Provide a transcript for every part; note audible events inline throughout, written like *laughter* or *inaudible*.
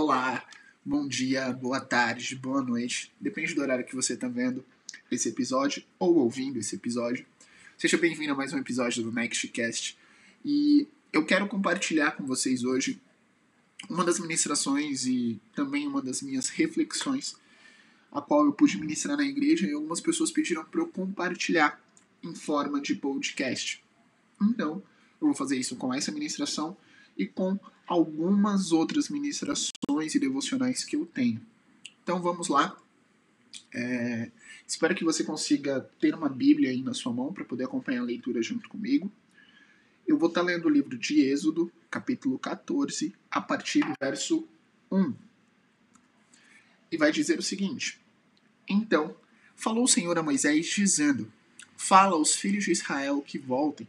Olá, bom dia, boa tarde, boa noite. Depende do horário que você está vendo esse episódio ou ouvindo esse episódio. Seja bem-vindo a mais um episódio do Nextcast. E eu quero compartilhar com vocês hoje uma das ministrações e também uma das minhas reflexões, a qual eu pude ministrar na igreja e algumas pessoas pediram para eu compartilhar em forma de podcast. Então, eu vou fazer isso com essa ministração e com algumas outras ministrações e devocionais que eu tenho. Então vamos lá. É, espero que você consiga ter uma Bíblia aí na sua mão para poder acompanhar a leitura junto comigo. Eu vou estar lendo o livro de Êxodo, capítulo 14, a partir do verso 1. E vai dizer o seguinte: Então falou o Senhor a Moisés, dizendo: Fala aos filhos de Israel que voltem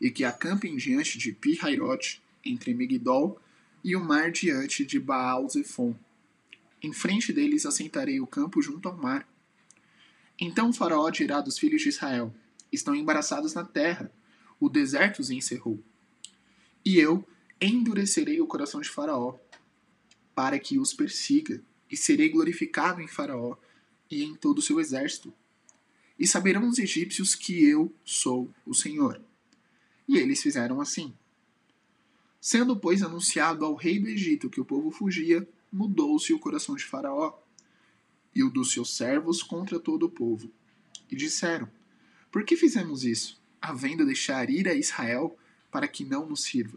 e que acampem diante de Pi-Hairote, entre Migdol e o mar diante de Baal-Zephon. Em frente deles assentarei o campo junto ao mar. Então o faraó dirá dos filhos de Israel: Estão embaraçados na terra, o deserto os encerrou. E eu endurecerei o coração de Faraó, para que os persiga, e serei glorificado em Faraó e em todo o seu exército. E saberão os egípcios que eu sou o Senhor. E eles fizeram assim. Sendo, pois, anunciado ao rei do Egito que o povo fugia, mudou-se o coração de Faraó e o dos seus servos contra todo o povo. E disseram: Por que fizemos isso, havendo deixar ir a Israel para que não nos sirva?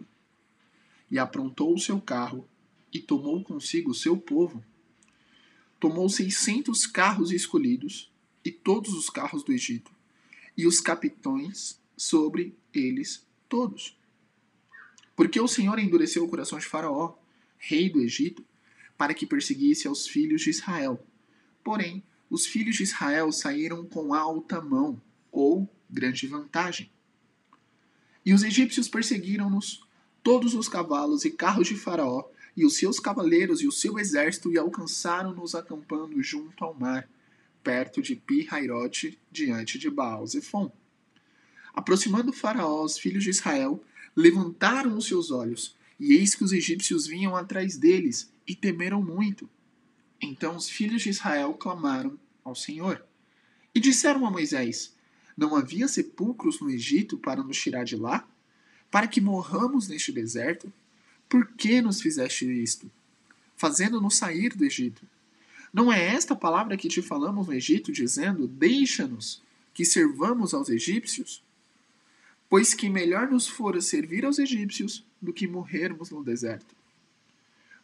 E aprontou o seu carro e tomou consigo o seu povo. Tomou seiscentos carros escolhidos e todos os carros do Egito, e os capitões sobre eles todos porque o Senhor endureceu o coração de Faraó, rei do Egito, para que perseguisse aos filhos de Israel. Porém, os filhos de Israel saíram com alta mão, ou grande vantagem. E os egípcios perseguiram-nos, todos os cavalos e carros de Faraó, e os seus cavaleiros e o seu exército, e alcançaram-nos acampando junto ao mar, perto de Pi-Hairote, diante de Baal-Zephon. Aproximando Faraó os filhos de Israel, levantaram os seus olhos, e eis que os egípcios vinham atrás deles, e temeram muito. Então os filhos de Israel clamaram ao Senhor. E disseram a Moisés: Não havia sepulcros no Egito para nos tirar de lá? Para que morramos neste deserto? Por que nos fizeste isto? Fazendo-nos sair do Egito. Não é esta palavra que te falamos no Egito, dizendo: Deixa-nos que servamos aos egípcios? Pois que melhor nos fora servir aos egípcios do que morrermos no deserto.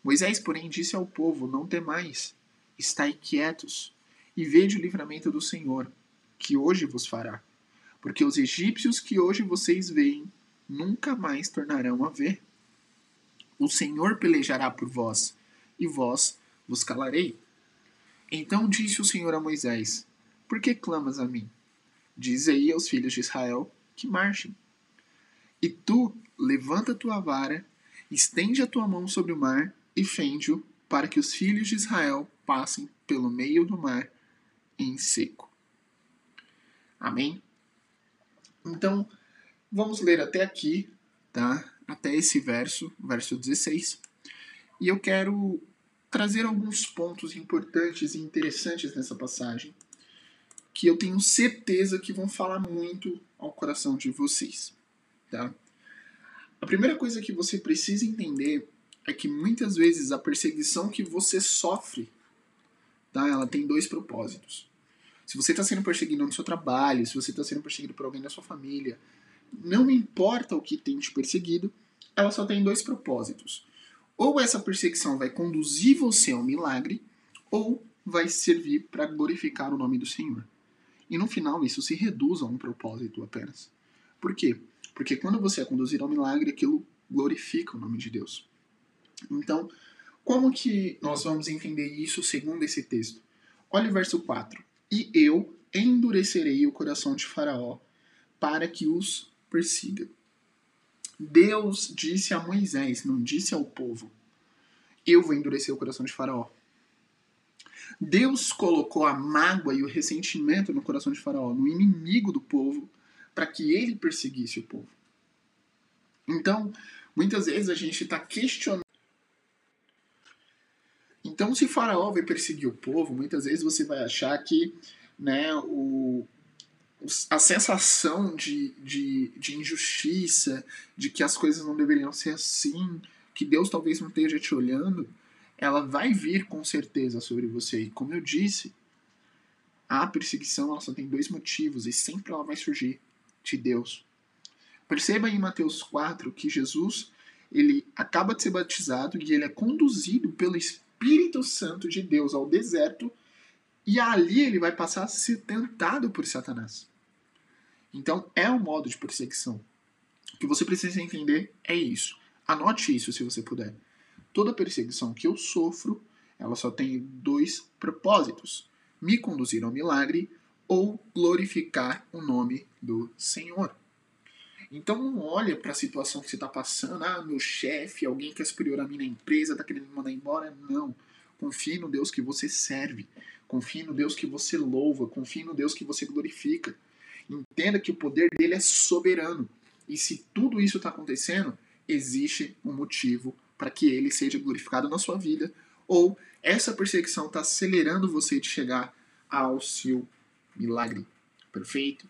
Moisés, porém, disse ao povo: Não temais, estai quietos, e vede o livramento do Senhor, que hoje vos fará. Porque os egípcios que hoje vocês veem, nunca mais tornarão a ver. O Senhor pelejará por vós, e vós vos calarei. Então disse o Senhor a Moisés: Por que clamas a mim? Diz aí aos filhos de Israel que marchem. E tu levanta tua vara, estende a tua mão sobre o mar e fende-o, para que os filhos de Israel passem pelo meio do mar em seco. Amém? Então, vamos ler até aqui, tá? Até esse verso, verso 16. E eu quero trazer alguns pontos importantes e interessantes nessa passagem que eu tenho certeza que vão falar muito ao coração de vocês. Tá? A primeira coisa que você precisa entender é que muitas vezes a perseguição que você sofre, tá? ela tem dois propósitos. Se você está sendo perseguido no seu trabalho, se você está sendo perseguido por alguém da sua família, não importa o que tem te perseguido, ela só tem dois propósitos. Ou essa perseguição vai conduzir você ao milagre, ou vai servir para glorificar o nome do Senhor. E no final isso se reduz a um propósito apenas. Por quê? Porque quando você é conduzido ao milagre, aquilo glorifica o nome de Deus. Então, como que nós vamos entender isso segundo esse texto? Olha o verso 4. E eu endurecerei o coração de Faraó para que os persiga. Deus disse a Moisés, não disse ao povo: Eu vou endurecer o coração de Faraó. Deus colocou a mágoa e o ressentimento no coração de Faraó, no inimigo do povo, para que ele perseguisse o povo. Então, muitas vezes a gente está questionando. Então, se Faraó vai perseguir o povo, muitas vezes você vai achar que né, o, a sensação de, de, de injustiça, de que as coisas não deveriam ser assim, que Deus talvez não esteja te olhando, ela vai vir com certeza sobre você. E como eu disse, a perseguição ela só tem dois motivos e sempre ela vai surgir de Deus. Perceba em Mateus 4 que Jesus ele acaba de ser batizado e ele é conduzido pelo Espírito Santo de Deus ao deserto e ali ele vai passar a ser tentado por Satanás. Então é um modo de perseguição. O que você precisa entender é isso. Anote isso se você puder. Toda perseguição que eu sofro, ela só tem dois propósitos: me conduzir ao milagre ou glorificar o nome do Senhor. Então não olha para a situação que você está passando, ah, meu chefe, alguém que é superior a mim na empresa, está querendo me mandar embora. Não. Confie no Deus que você serve. Confie no Deus que você louva. Confie no Deus que você glorifica. Entenda que o poder dele é soberano. E se tudo isso está acontecendo, existe um motivo para que ele seja glorificado na sua vida, ou essa perseguição está acelerando você de chegar ao seu milagre. Perfeito?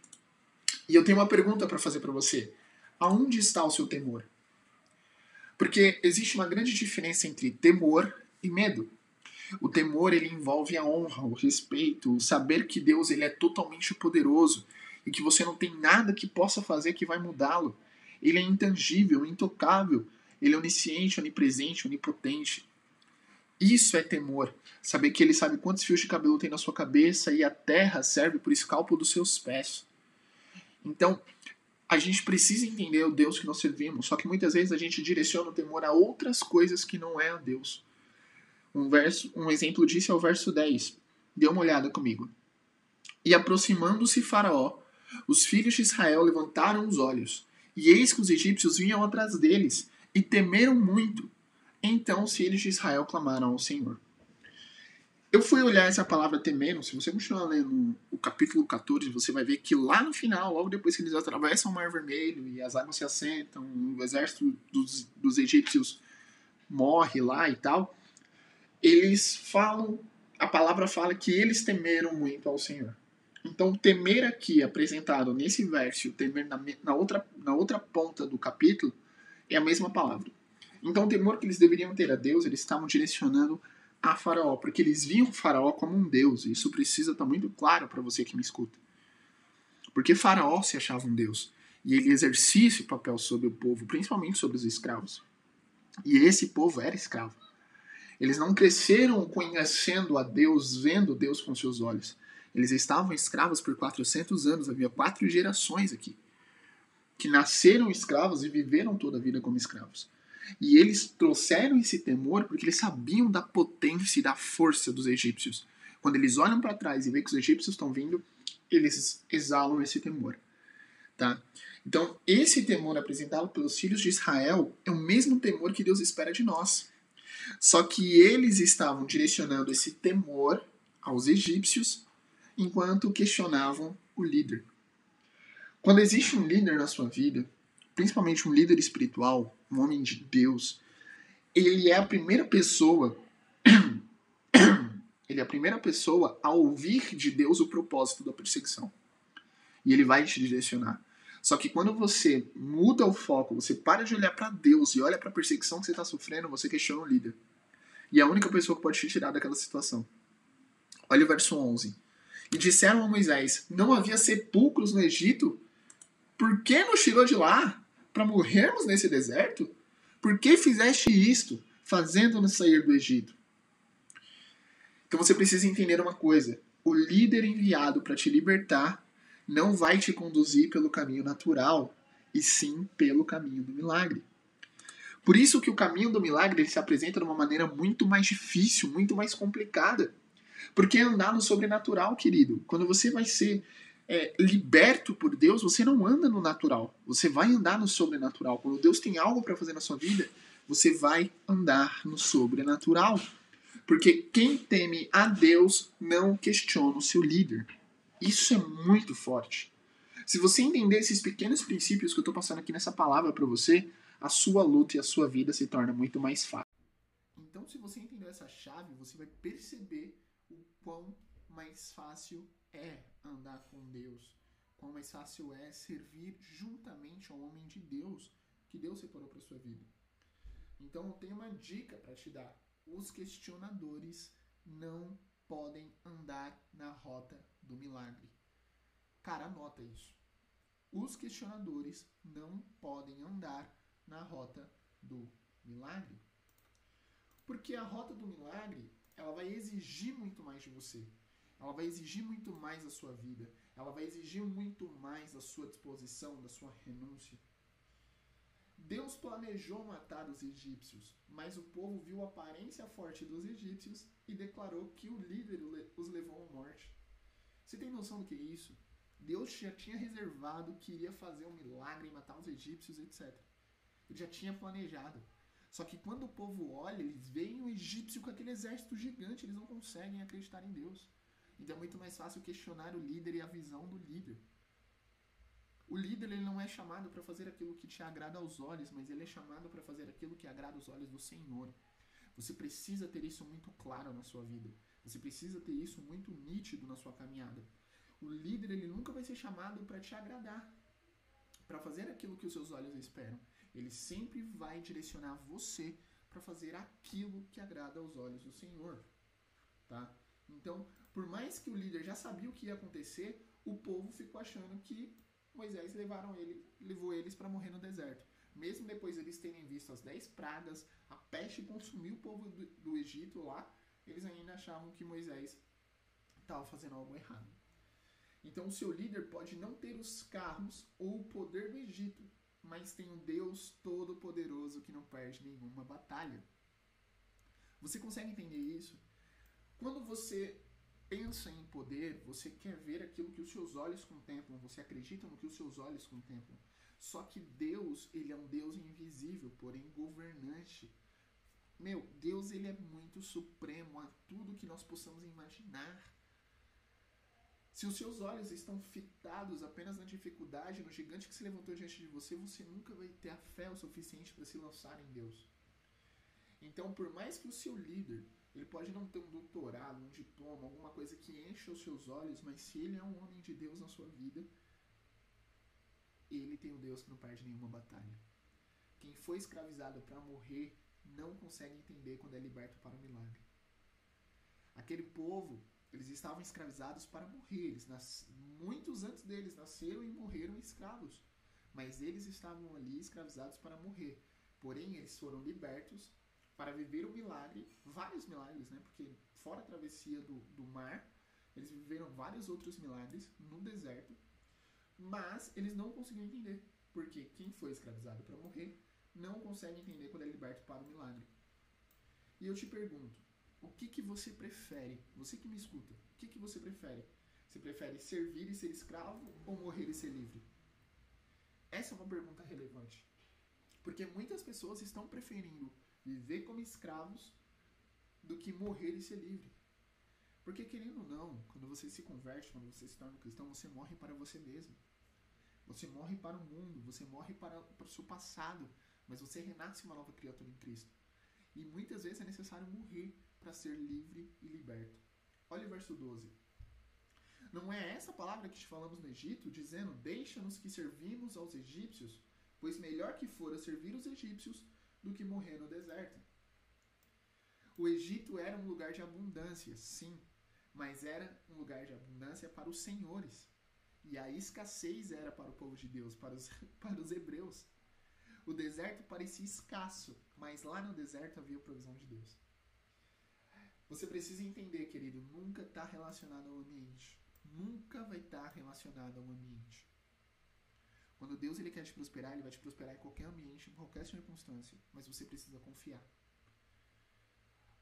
E eu tenho uma pergunta para fazer para você. Aonde está o seu temor? Porque existe uma grande diferença entre temor e medo. O temor ele envolve a honra, o respeito, o saber que Deus ele é totalmente poderoso e que você não tem nada que possa fazer que vai mudá-lo. Ele é intangível, intocável, ele é onisciente, onipresente, onipotente. Isso é temor. Saber que ele sabe quantos fios de cabelo tem na sua cabeça e a terra serve por escalpo dos seus pés. Então, a gente precisa entender o Deus que nós servimos, só que muitas vezes a gente direciona o temor a outras coisas que não é a Deus. Um, verso, um exemplo disso é o verso 10. Dê uma olhada comigo. E aproximando-se Faraó, os filhos de Israel levantaram os olhos, e eis que os egípcios vinham atrás deles, e temeram muito. Então os filhos de Israel clamaram ao Senhor. Eu fui olhar essa palavra temeram, se você continuar lendo o capítulo 14, você vai ver que lá no final, logo depois que eles atravessam o Mar Vermelho e as águas se assentam, o exército dos, dos egípcios morre lá e tal, eles falam, a palavra fala que eles temeram muito ao Senhor. Então, temer aqui, apresentado nesse verso, temer na, na, outra, na outra ponta do capítulo, é a mesma palavra. Então, o temor que eles deveriam ter a Deus, eles estavam direcionando a Faraó, porque eles viam Faraó como um Deus. E isso precisa estar muito claro para você que me escuta. Porque Faraó se achava um Deus. E ele exercia esse papel sobre o povo, principalmente sobre os escravos. E esse povo era escravo. Eles não cresceram conhecendo a Deus, vendo Deus com seus olhos. Eles estavam escravos por 400 anos, havia quatro gerações aqui que nasceram escravos e viveram toda a vida como escravos. E eles trouxeram esse temor porque eles sabiam da potência e da força dos egípcios. Quando eles olham para trás e veem que os egípcios estão vindo, eles exalam esse temor. Tá? Então, esse temor apresentado pelos filhos de Israel é o mesmo temor que Deus espera de nós. Só que eles estavam direcionando esse temor aos egípcios enquanto questionavam o líder. Quando existe um líder na sua vida, principalmente um líder espiritual, um homem de Deus, ele é a primeira pessoa *coughs* ele é a primeira pessoa a ouvir de Deus o propósito da perseguição. E ele vai te direcionar. Só que quando você muda o foco, você para de olhar para Deus e olha para a perseguição que você está sofrendo, você questiona o líder. E é a única pessoa que pode te tirar daquela situação. Olha o verso 11. E disseram a Moisés: Não havia sepulcros no Egito? Por que nos tirou de lá? Para morrermos nesse deserto? Por que fizeste isto, fazendo-nos sair do Egito? Então você precisa entender uma coisa: o líder enviado para te libertar não vai te conduzir pelo caminho natural, e sim pelo caminho do milagre. Por isso que o caminho do milagre se apresenta de uma maneira muito mais difícil, muito mais complicada. Porque andar no sobrenatural, querido, quando você vai ser é, liberto por Deus, você não anda no natural, você vai andar no sobrenatural. Quando Deus tem algo para fazer na sua vida, você vai andar no sobrenatural. Porque quem teme a Deus não questiona o seu líder. Isso é muito forte. Se você entender esses pequenos princípios que eu estou passando aqui nessa palavra para você, a sua luta e a sua vida se torna muito mais fácil. Então se você entender essa chave, você vai perceber o quão mais fácil é andar com Deus, quão mais fácil é servir juntamente ao homem de Deus que Deus separou para sua vida. Então, eu tenho uma dica para te dar. Os questionadores não podem andar na rota do milagre. Cara, anota isso. Os questionadores não podem andar na rota do milagre. Porque a rota do milagre, ela vai exigir muito mais de você. Ela vai exigir muito mais da sua vida. Ela vai exigir muito mais da sua disposição, da sua renúncia. Deus planejou matar os egípcios, mas o povo viu a aparência forte dos egípcios e declarou que o líder os levou à morte. Você tem noção do que é isso? Deus já tinha reservado que iria fazer um milagre, matar os egípcios, etc. Ele já tinha planejado. Só que quando o povo olha, eles veem o egípcio com aquele exército gigante, eles não conseguem acreditar em Deus. Então é muito mais fácil questionar o líder e a visão do líder. O líder ele não é chamado para fazer aquilo que te agrada aos olhos, mas ele é chamado para fazer aquilo que agrada aos olhos do Senhor. Você precisa ter isso muito claro na sua vida. Você precisa ter isso muito nítido na sua caminhada. O líder ele nunca vai ser chamado para te agradar, para fazer aquilo que os seus olhos esperam. Ele sempre vai direcionar você para fazer aquilo que agrada aos olhos do Senhor, tá? Então, por mais que o líder já sabia o que ia acontecer, o povo ficou achando que Moisés levaram ele, levou eles para morrer no deserto. Mesmo depois eles terem visto as dez pragas, a peste consumiu o povo do, do Egito lá, eles ainda achavam que Moisés estava fazendo algo errado. Então, o seu líder pode não ter os carros ou o poder do Egito, mas tem um Deus todo-poderoso que não perde nenhuma batalha. Você consegue entender isso? Quando você pensa em poder, você quer ver aquilo que os seus olhos contemplam, você acredita no que os seus olhos contemplam. Só que Deus, ele é um Deus invisível, porém governante. Meu, Deus ele é muito supremo a tudo que nós possamos imaginar. Se os seus olhos estão fitados apenas na dificuldade, no gigante que se levantou diante de você, você nunca vai ter a fé o suficiente para se lançar em Deus. Então, por mais que o seu líder, ele pode não ter um doutorado, um diploma, alguma coisa que encha os seus olhos, mas se ele é um homem de Deus na sua vida, ele tem um Deus que não perde nenhuma batalha. Quem foi escravizado para morrer não consegue entender quando é liberto para o milagre. Aquele povo eles estavam escravizados para morrer. Eles nas... Muitos antes deles nasceram e morreram escravos. Mas eles estavam ali escravizados para morrer. Porém, eles foram libertos para viver o milagre, vários milagres, né? Porque fora a travessia do, do mar, eles viveram vários outros milagres no deserto. Mas eles não conseguiam entender. Porque quem foi escravizado para morrer não consegue entender quando é liberto para o milagre. E eu te pergunto, o que, que você prefere? Você que me escuta, o que, que você prefere? Você prefere servir e ser escravo ou morrer e ser livre? Essa é uma pergunta relevante. Porque muitas pessoas estão preferindo viver como escravos do que morrer e ser livre. Porque, querendo ou não, quando você se converte, quando você se torna cristão, você morre para você mesmo. Você morre para o mundo, você morre para, para o seu passado, mas você renasce uma nova criatura em Cristo. E muitas vezes é necessário morrer para ser livre e liberto. Olha o verso 12. Não é essa palavra que te falamos no Egito, dizendo: Deixa-nos que servimos aos egípcios, pois melhor que fora servir os egípcios do que morrer no deserto. O Egito era um lugar de abundância, sim, mas era um lugar de abundância para os senhores. E a escassez era para o povo de Deus, para os, *laughs* para os hebreus. O deserto parecia escasso, mas lá no deserto havia provisão de Deus. Você precisa entender, querido, nunca está relacionado ao ambiente. Nunca vai estar tá relacionado ao ambiente. Deus ele quer te prosperar, ele vai te prosperar em qualquer ambiente, em qualquer circunstância, mas você precisa confiar.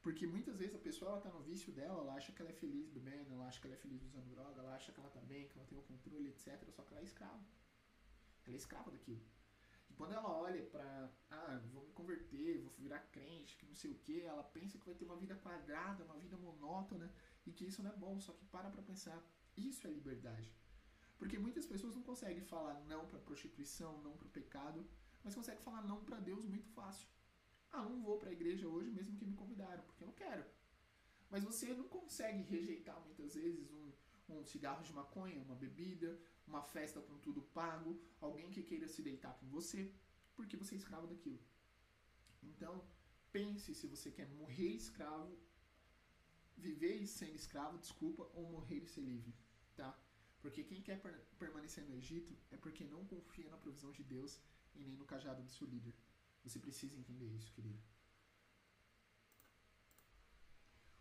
Porque muitas vezes a pessoa está no vício dela, ela acha que ela é feliz bebendo, ela acha que ela é feliz usando droga, ela acha que ela está bem, que ela tem o controle, etc. Só que ela é escrava. Ela é escrava daquilo. E quando ela olha para, ah, vou me converter, vou virar crente, que não sei o que, ela pensa que vai ter uma vida quadrada, uma vida monótona e que isso não é bom. Só que para para pensar, isso é liberdade. Porque muitas pessoas não conseguem falar não para prostituição, não para o pecado, mas conseguem falar não para Deus muito fácil. Ah, não vou para a igreja hoje mesmo que me convidaram. Mas você não consegue rejeitar muitas vezes um, um cigarro de maconha, uma bebida, uma festa com tudo pago, alguém que queira se deitar com você, porque você é escravo daquilo. Então, pense se você quer morrer escravo, viver sendo escravo, desculpa, ou morrer e ser livre, tá? Porque quem quer permanecer no Egito é porque não confia na provisão de Deus e nem no cajado do seu líder. Você precisa entender isso, querido.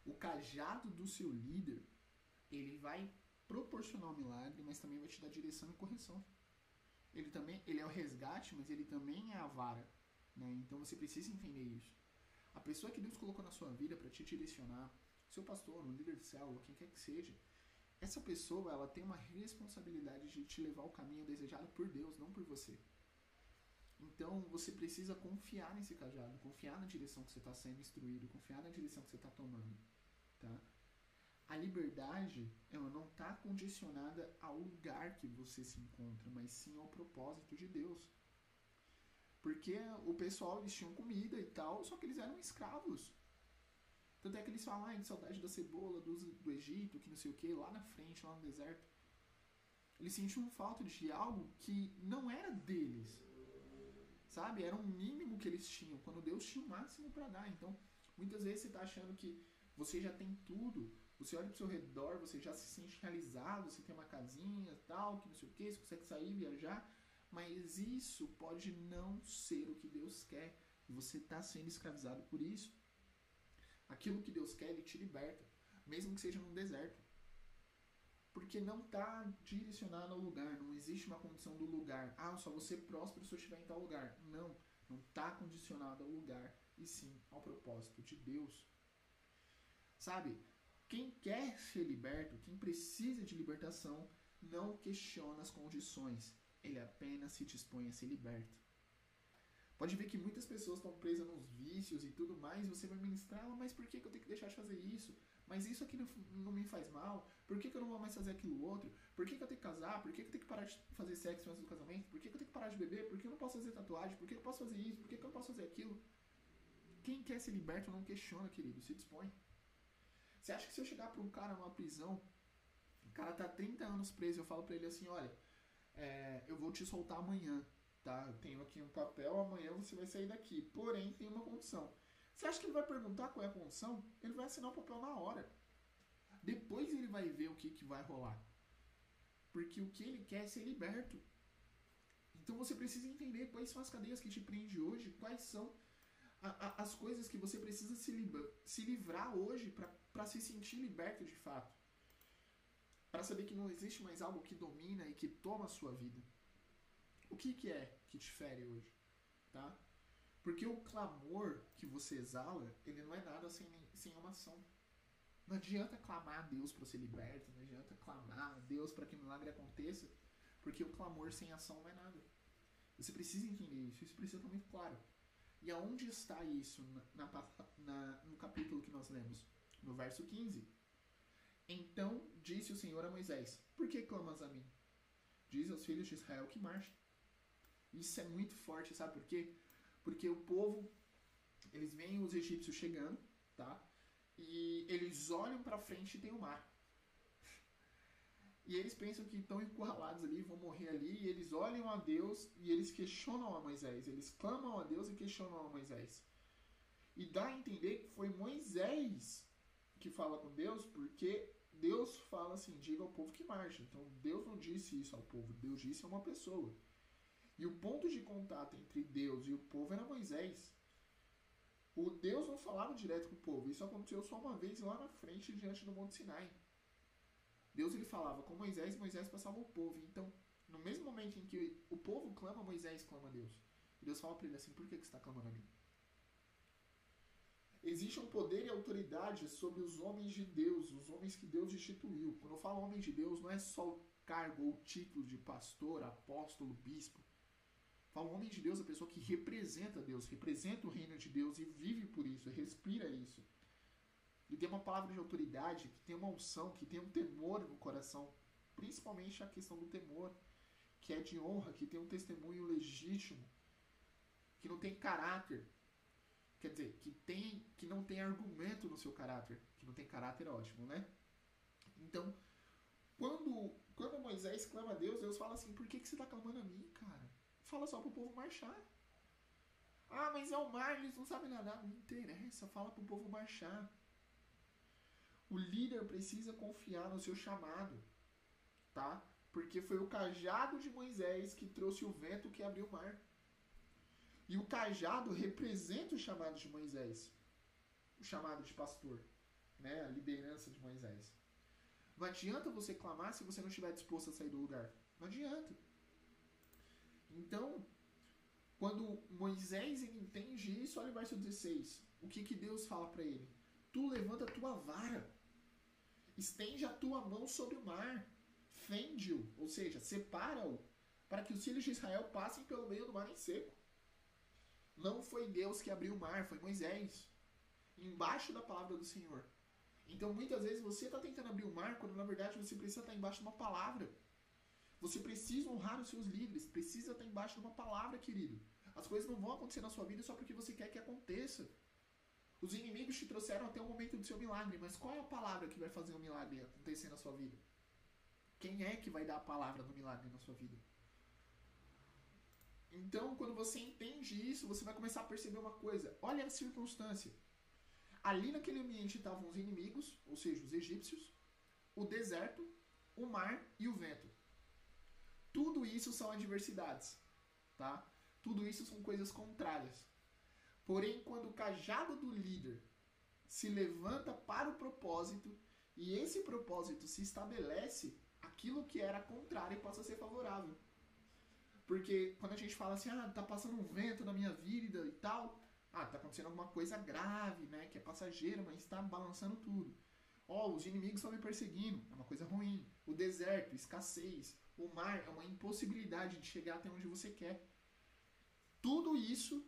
O cajado do seu líder, ele vai proporcionar o milagre, mas também vai te dar direção e correção. Ele também, ele é o resgate, mas ele também é a vara, né? Então você precisa entender isso. A pessoa que Deus colocou na sua vida para te direcionar, seu pastor, um líder de célula, quem quer que seja, essa pessoa ela tem uma responsabilidade de te levar ao caminho desejado por Deus, não por você. Então você precisa confiar nesse cajado, confiar na direção que você está sendo instruído, confiar na direção que você está tomando. Tá? A liberdade ela não está condicionada ao lugar que você se encontra, mas sim ao propósito de Deus. Porque o pessoal eles tinham comida e tal, só que eles eram escravos. Tanto é que eles falam, ah, de saudade da cebola do, do Egito, que não sei o que, lá na frente, lá no deserto. Eles sentiam falta de algo que não era deles. Sabe? Era um mínimo que eles tinham, quando Deus tinha o máximo para dar. Então, muitas vezes você está achando que você já tem tudo. Você olha para o seu redor, você já se sente realizado, você tem uma casinha, tal, que não sei o que, você consegue sair, viajar. Mas isso pode não ser o que Deus quer. E você está sendo escravizado por isso. Aquilo que Deus quer, Ele te liberta, mesmo que seja num deserto. Porque não está direcionado ao lugar, não existe uma condição do lugar. Ah, só você próspero se eu estiver em tal lugar. Não, não está condicionado ao lugar, e sim ao propósito de Deus. Sabe, quem quer ser liberto, quem precisa de libertação, não questiona as condições, ele apenas se dispõe a ser liberto. Pode ver que muitas pessoas estão presas nos vícios e tudo mais, você vai ministrar, ah, mas por que, que eu tenho que deixar de fazer isso? Mas isso aqui não, não me faz mal? Por que, que eu não vou mais fazer aquilo outro? Por que, que eu tenho que casar? Por que, que eu tenho que parar de fazer sexo antes do casamento? Por que, que eu tenho que parar de beber? Por que eu não posso fazer tatuagem? Por que eu posso fazer isso? Por que, que eu não posso fazer aquilo? Quem quer ser liberto não questiona, querido, se dispõe. Você acha que se eu chegar para um cara numa prisão, o cara tá 30 anos preso, eu falo para ele assim, olha, é, eu vou te soltar amanhã tá? Eu tenho aqui um papel, amanhã você vai sair daqui. Porém, tem uma condição. Você acha que ele vai perguntar qual é a condição? Ele vai assinar o papel na hora. Depois ele vai ver o que, que vai rolar. Porque o que ele quer é ser liberto. Então você precisa entender quais são as cadeias que te prende hoje, quais são a, a, as coisas que você precisa se, se livrar hoje para se sentir liberto de fato. Para saber que não existe mais algo que domina e que toma a sua vida. O que, que é que te fere hoje? Tá? Porque o clamor que você exala, ele não é nada sem, sem uma ação. Não adianta clamar a Deus para ser liberto, não adianta clamar a Deus para que o milagre aconteça, porque o clamor sem ação não é nada. Você precisa entender isso, isso precisa estar muito claro. E aonde está isso na, na, no capítulo que nós lemos? No verso 15. Então disse o Senhor a Moisés: Por que clamas a mim? Diz aos filhos de Israel que marchem. Isso é muito forte, sabe por quê? Porque o povo, eles veem os egípcios chegando, tá? E eles olham para frente e tem o mar. E eles pensam que estão encurralados ali, vão morrer ali, e eles olham a Deus e eles questionam a Moisés. Eles clamam a Deus e questionam a Moisés. E dá a entender que foi Moisés que fala com Deus, porque Deus fala assim: diga ao povo que marcha. Então Deus não disse isso ao povo, Deus disse a uma pessoa. E o ponto de contato entre Deus e o povo era Moisés. O Deus não falava direto com o povo. Isso aconteceu só uma vez lá na frente, diante do Monte Sinai. Deus ele falava com Moisés Moisés passava o povo. Então, no mesmo momento em que o povo clama, Moisés clama a Deus. E Deus fala para ele assim: Por que, que você está clamando a mim? Existe um poder e autoridade sobre os homens de Deus, os homens que Deus instituiu. Quando eu falo homens de Deus, não é só o cargo ou título de pastor, apóstolo, bispo. Fala homem de Deus, a pessoa que representa Deus, representa o reino de Deus e vive por isso, respira isso. E tem uma palavra de autoridade, que tem uma unção, que tem um temor no coração, principalmente a questão do temor, que é de honra, que tem um testemunho legítimo, que não tem caráter, quer dizer, que tem, que não tem argumento no seu caráter. Que não tem caráter é ótimo, né? Então, quando, quando Moisés clama a Deus, Deus fala assim: por que, que você está clamando a mim, cara? Fala só pro povo marchar. Ah, mas é o mar, eles não sabem nadar. Não interessa, fala pro povo marchar. O líder precisa confiar no seu chamado, tá? Porque foi o cajado de Moisés que trouxe o vento que abriu o mar. E o cajado representa o chamado de Moisés, o chamado de pastor, né? a liderança de Moisés. Não adianta você clamar se você não estiver disposto a sair do lugar. Não adianta. Então, quando Moisés entende isso, olha o verso 16. O que, que Deus fala para ele? Tu levanta a tua vara, estende a tua mão sobre o mar, fende-o, ou seja, separa-o, para que os filhos de Israel passem pelo meio do mar em seco. Não foi Deus que abriu o mar, foi Moisés. Embaixo da palavra do Senhor. Então muitas vezes você está tentando abrir o mar quando na verdade você precisa estar embaixo de uma palavra. Você precisa honrar os seus líderes, precisa estar embaixo de uma palavra, querido. As coisas não vão acontecer na sua vida só porque você quer que aconteça. Os inimigos te trouxeram até o momento do seu milagre, mas qual é a palavra que vai fazer o milagre acontecer na sua vida? Quem é que vai dar a palavra do milagre na sua vida? Então, quando você entende isso, você vai começar a perceber uma coisa. Olha a circunstância. Ali naquele ambiente estavam os inimigos, ou seja, os egípcios, o deserto, o mar e o vento. Tudo isso são adversidades, tá? Tudo isso são coisas contrárias. Porém, quando o cajado do líder se levanta para o propósito e esse propósito se estabelece, aquilo que era contrário passa a ser favorável. Porque quando a gente fala assim, ah, tá passando um vento na minha vida e tal, ah, tá acontecendo alguma coisa grave, né, que é passageira, mas está balançando tudo. Ó, oh, os inimigos estão me perseguindo, é uma coisa ruim. O deserto, escassez, o mar é uma impossibilidade de chegar até onde você quer. Tudo isso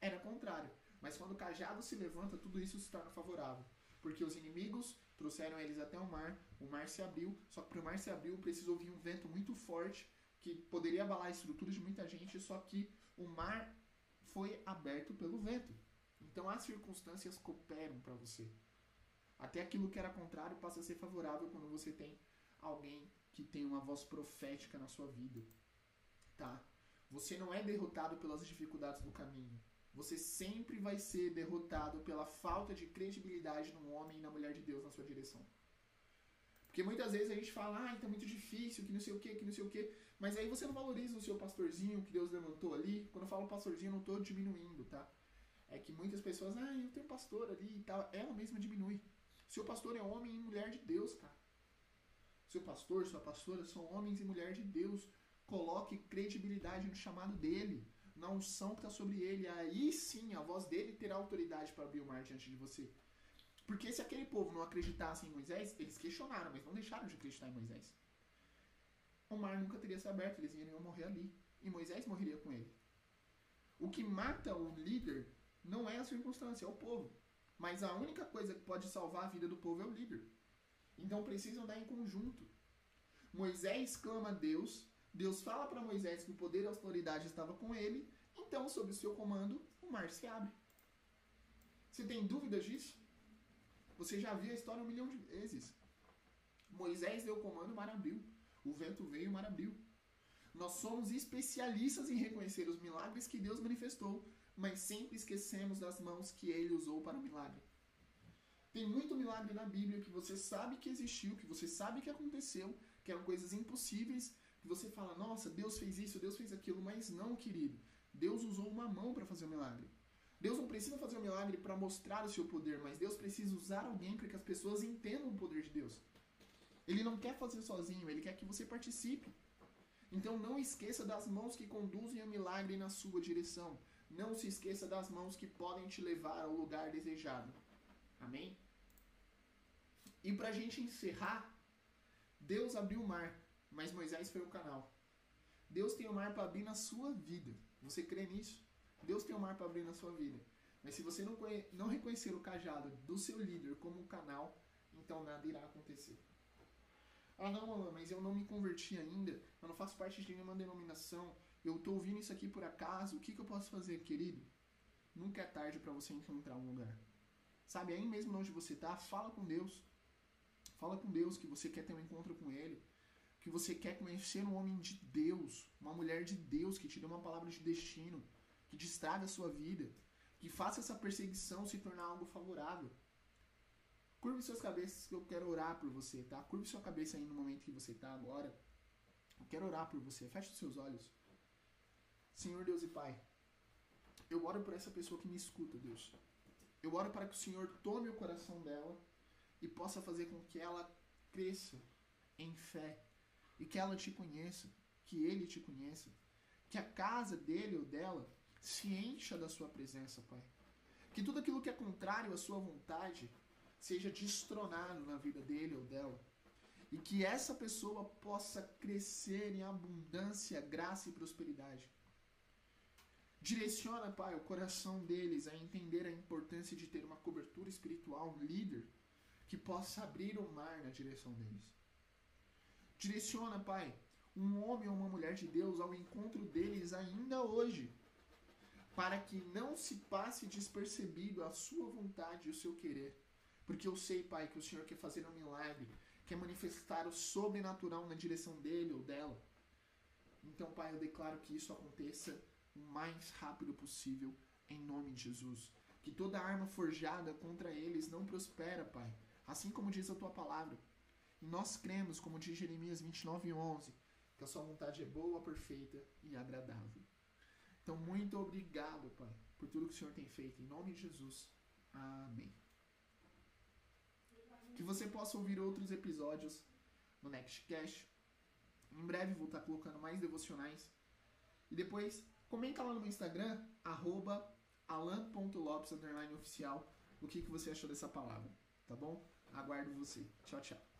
era contrário. Mas quando o cajado se levanta, tudo isso se torna favorável. Porque os inimigos trouxeram eles até o mar, o mar se abriu, só que para o mar se abriu precisou vir um vento muito forte que poderia abalar a estrutura de muita gente, só que o mar foi aberto pelo vento. Então as circunstâncias cooperam para você. Até aquilo que era contrário passa a ser favorável quando você tem alguém que tem uma voz profética na sua vida. Tá? Você não é derrotado pelas dificuldades do caminho. Você sempre vai ser derrotado pela falta de credibilidade no homem e na mulher de Deus na sua direção. Porque muitas vezes a gente fala, ah, tá muito difícil, que não sei o que, que não sei o que. Mas aí você não valoriza o seu pastorzinho que Deus levantou ali. Quando eu falo pastorzinho, eu não tô diminuindo, tá? É que muitas pessoas, ah, eu tenho pastor ali e tal. Ela mesma diminui. Seu pastor é homem e mulher de Deus, cara. Seu pastor, sua pastora são homens e mulher de Deus. Coloque credibilidade no chamado dele, na unção que está sobre ele. Aí sim a voz dele terá autoridade para abrir o mar diante de você. Porque se aquele povo não acreditasse em Moisés, eles questionaram, mas não deixaram de acreditar em Moisés. O mar nunca teria se aberto, eles iriam morrer ali. E Moisés morreria com ele. O que mata o líder não é a circunstância, é o povo. Mas a única coisa que pode salvar a vida do povo é o líder. Então precisam andar em conjunto. Moisés clama a Deus, Deus fala para Moisés que o poder e a autoridade estava com ele, então, sob o seu comando, o mar se abre. Você tem dúvidas disso? Você já viu a história um milhão de vezes. Moisés deu o comando, o mar abriu. O vento veio, o mar abriu. Nós somos especialistas em reconhecer os milagres que Deus manifestou, mas sempre esquecemos das mãos que ele usou para o milagre. Tem muito milagre na Bíblia que você sabe que existiu, que você sabe que aconteceu, que eram coisas impossíveis, que você fala, nossa, Deus fez isso, Deus fez aquilo, mas não, querido. Deus usou uma mão para fazer o milagre. Deus não precisa fazer um milagre para mostrar o seu poder, mas Deus precisa usar alguém para que as pessoas entendam o poder de Deus. Ele não quer fazer sozinho, ele quer que você participe. Então não esqueça das mãos que conduzem o milagre na sua direção. Não se esqueça das mãos que podem te levar ao lugar desejado. Amém? E para a gente encerrar, Deus abriu o mar, mas Moisés foi o canal. Deus tem o mar para abrir na sua vida. Você crê nisso? Deus tem um mar para abrir na sua vida. Mas se você não, não reconhecer o cajado do seu líder como um canal, então nada irá acontecer. Ah, não, mas eu não me converti ainda, eu não faço parte de nenhuma denominação, eu estou ouvindo isso aqui por acaso, o que, que eu posso fazer, querido? Nunca é tarde para você encontrar um lugar. Sabe, aí mesmo onde você tá, fala com Deus. Fala com Deus que você quer ter um encontro com Ele. Que você quer conhecer um homem de Deus, uma mulher de Deus que te dê uma palavra de destino, que destraga a sua vida, que faça essa perseguição se tornar algo favorável. Curve suas cabeças que eu quero orar por você, tá? Curve sua cabeça aí no momento que você tá agora. Eu quero orar por você. Feche os seus olhos. Senhor Deus e Pai, eu oro por essa pessoa que me escuta, Deus. Eu oro para que o Senhor tome o coração dela e possa fazer com que ela cresça em fé e que ela te conheça, que ele te conheça, que a casa dele ou dela se encha da sua presença, Pai. Que tudo aquilo que é contrário à sua vontade seja destronado na vida dele ou dela. E que essa pessoa possa crescer em abundância, graça e prosperidade. Direciona, Pai, o coração deles a entender a importância de ter uma cobertura espiritual, um líder, que possa abrir o mar na direção deles. Direciona, Pai, um homem ou uma mulher de Deus ao encontro deles ainda hoje, para que não se passe despercebido a sua vontade e o seu querer. Porque eu sei, Pai, que o Senhor quer fazer um milagre, quer manifestar o sobrenatural na direção dele ou dela. Então, Pai, eu declaro que isso aconteça o mais rápido possível, em nome de Jesus. Que toda arma forjada contra eles não prospera, Pai. Assim como diz a tua palavra. E nós cremos, como diz Jeremias 29, 11, que a sua vontade é boa, perfeita e agradável. Então, muito obrigado, Pai, por tudo que o Senhor tem feito. Em nome de Jesus. Amém. Que você possa ouvir outros episódios no Nextcast. Em breve vou estar colocando mais devocionais. E depois Comenta lá no meu Instagram, arroba alan.lopes, oficial, o que, que você achou dessa palavra, tá bom? Aguardo você. Tchau, tchau.